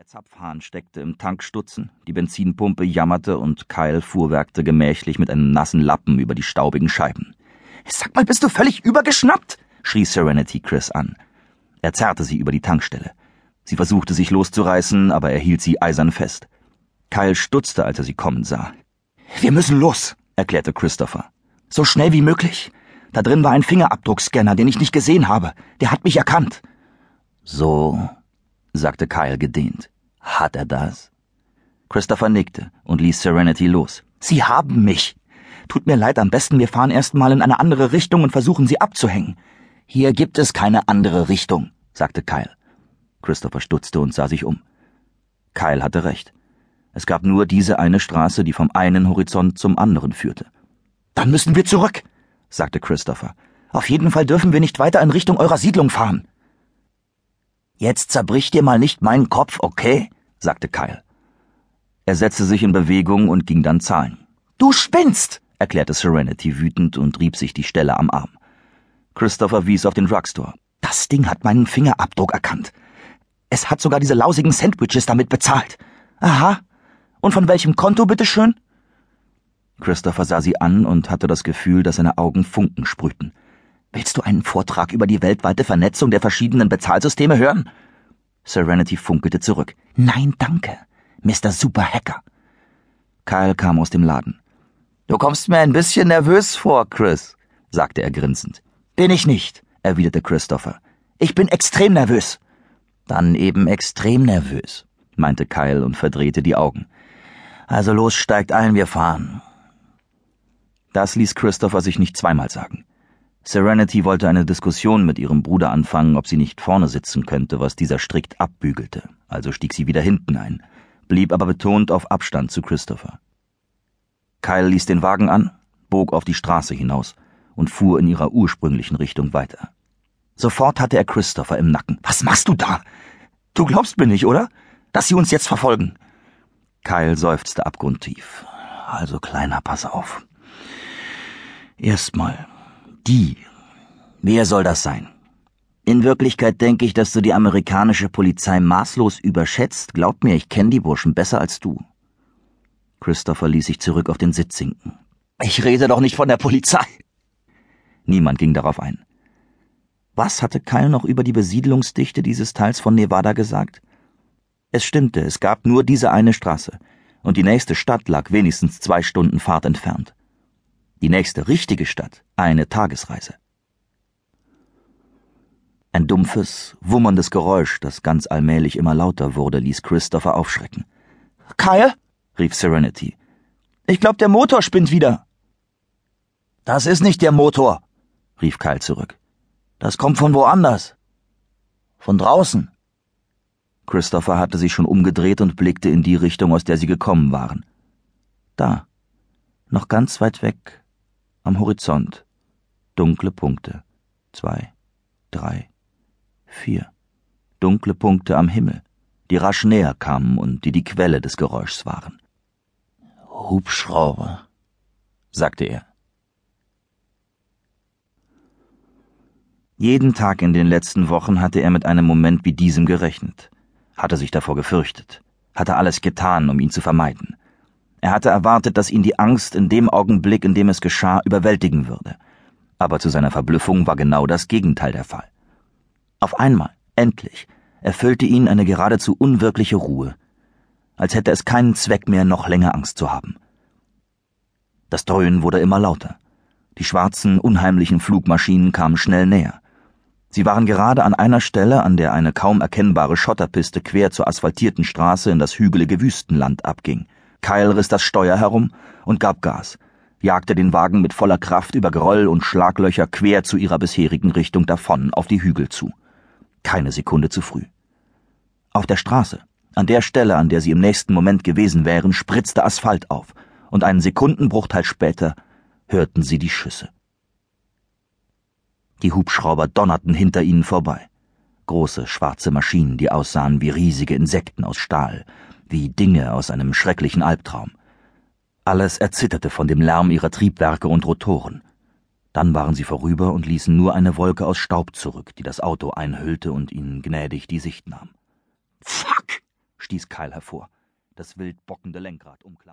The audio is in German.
Der Zapfhahn steckte im Tankstutzen, die Benzinpumpe jammerte und Kyle fuhrwerkte gemächlich mit einem nassen Lappen über die staubigen Scheiben. Sag mal, bist du völlig übergeschnappt? schrie Serenity Chris an. Er zerrte sie über die Tankstelle. Sie versuchte sich loszureißen, aber er hielt sie eisern fest. Kyle stutzte, als er sie kommen sah. Wir müssen los, erklärte Christopher. So schnell wie möglich. Da drin war ein Fingerabdruckscanner, den ich nicht gesehen habe. Der hat mich erkannt. So, sagte Kyle gedehnt. Hat er das? Christopher nickte und ließ Serenity los. Sie haben mich. Tut mir leid, am besten wir fahren erst mal in eine andere Richtung und versuchen sie abzuhängen. Hier gibt es keine andere Richtung, sagte Kyle. Christopher stutzte und sah sich um. Kyle hatte recht. Es gab nur diese eine Straße, die vom einen Horizont zum anderen führte. Dann müssen wir zurück, sagte Christopher. Auf jeden Fall dürfen wir nicht weiter in Richtung eurer Siedlung fahren. Jetzt zerbrich dir mal nicht meinen Kopf, okay? sagte Kyle. Er setzte sich in Bewegung und ging dann zahlen. Du spinnst, erklärte Serenity wütend und rieb sich die Stelle am Arm. Christopher wies auf den Drugstore. Das Ding hat meinen Fingerabdruck erkannt. Es hat sogar diese lausigen Sandwiches damit bezahlt. Aha. Und von welchem Konto, bitteschön? Christopher sah sie an und hatte das Gefühl, dass seine Augen Funken sprühten. Willst du einen Vortrag über die weltweite Vernetzung der verschiedenen Bezahlsysteme hören? Serenity funkelte zurück. Nein, danke, Mr. Superhacker. Kyle kam aus dem Laden. Du kommst mir ein bisschen nervös vor, Chris, sagte er grinsend. Bin ich nicht, erwiderte Christopher. Ich bin extrem nervös. Dann eben extrem nervös, meinte Kyle und verdrehte die Augen. Also los, steigt ein, wir fahren. Das ließ Christopher sich nicht zweimal sagen. Serenity wollte eine Diskussion mit ihrem Bruder anfangen, ob sie nicht vorne sitzen könnte, was dieser strikt abbügelte, also stieg sie wieder hinten ein, blieb aber betont auf Abstand zu Christopher. Kyle ließ den Wagen an, bog auf die Straße hinaus und fuhr in ihrer ursprünglichen Richtung weiter. Sofort hatte er Christopher im Nacken. Was machst du da? Du glaubst mir nicht, oder? Dass sie uns jetzt verfolgen. Kyle seufzte abgrundtief. Also, Kleiner, pass auf. Erstmal, die. Wer soll das sein? In Wirklichkeit denke ich, dass du die amerikanische Polizei maßlos überschätzt. Glaub mir, ich kenne die Burschen besser als du. Christopher ließ sich zurück auf den Sitz sinken. Ich rede doch nicht von der Polizei. Niemand ging darauf ein. Was hatte Kyle noch über die Besiedlungsdichte dieses Teils von Nevada gesagt? Es stimmte, es gab nur diese eine Straße, und die nächste Stadt lag wenigstens zwei Stunden Fahrt entfernt die nächste richtige Stadt eine Tagesreise. Ein dumpfes, wummerndes Geräusch, das ganz allmählich immer lauter wurde, ließ Christopher aufschrecken. Kyle? rief Serenity. Ich glaub, der Motor spinnt wieder. Das ist nicht der Motor, rief Kyle zurück. Das kommt von woanders. Von draußen. Christopher hatte sich schon umgedreht und blickte in die Richtung, aus der sie gekommen waren. Da, noch ganz weit weg, am Horizont dunkle Punkte. Zwei, drei, vier. Dunkle Punkte am Himmel, die rasch näher kamen und die die Quelle des Geräuschs waren. Hubschrauber, sagte er. Jeden Tag in den letzten Wochen hatte er mit einem Moment wie diesem gerechnet, hatte sich davor gefürchtet, hatte alles getan, um ihn zu vermeiden. Er hatte erwartet, dass ihn die Angst in dem Augenblick, in dem es geschah, überwältigen würde. Aber zu seiner Verblüffung war genau das Gegenteil der Fall. Auf einmal, endlich, erfüllte ihn eine geradezu unwirkliche Ruhe, als hätte es keinen Zweck mehr, noch länger Angst zu haben. Das Dröhnen wurde immer lauter. Die schwarzen, unheimlichen Flugmaschinen kamen schnell näher. Sie waren gerade an einer Stelle, an der eine kaum erkennbare Schotterpiste quer zur asphaltierten Straße in das hügelige Wüstenland abging. Kyle riss das Steuer herum und gab Gas, jagte den Wagen mit voller Kraft über Geröll und Schlaglöcher quer zu ihrer bisherigen Richtung davon auf die Hügel zu. Keine Sekunde zu früh. Auf der Straße, an der Stelle, an der sie im nächsten Moment gewesen wären, spritzte Asphalt auf, und einen Sekundenbruchteil später hörten sie die Schüsse. Die Hubschrauber donnerten hinter ihnen vorbei. Große schwarze Maschinen, die aussahen wie riesige Insekten aus Stahl, wie Dinge aus einem schrecklichen Albtraum. Alles erzitterte von dem Lärm ihrer Triebwerke und Rotoren. Dann waren sie vorüber und ließen nur eine Wolke aus Staub zurück, die das Auto einhüllte und ihnen gnädig die Sicht nahm. Fuck! stieß Kyle hervor. Das wild bockende Lenkrad umklammerte.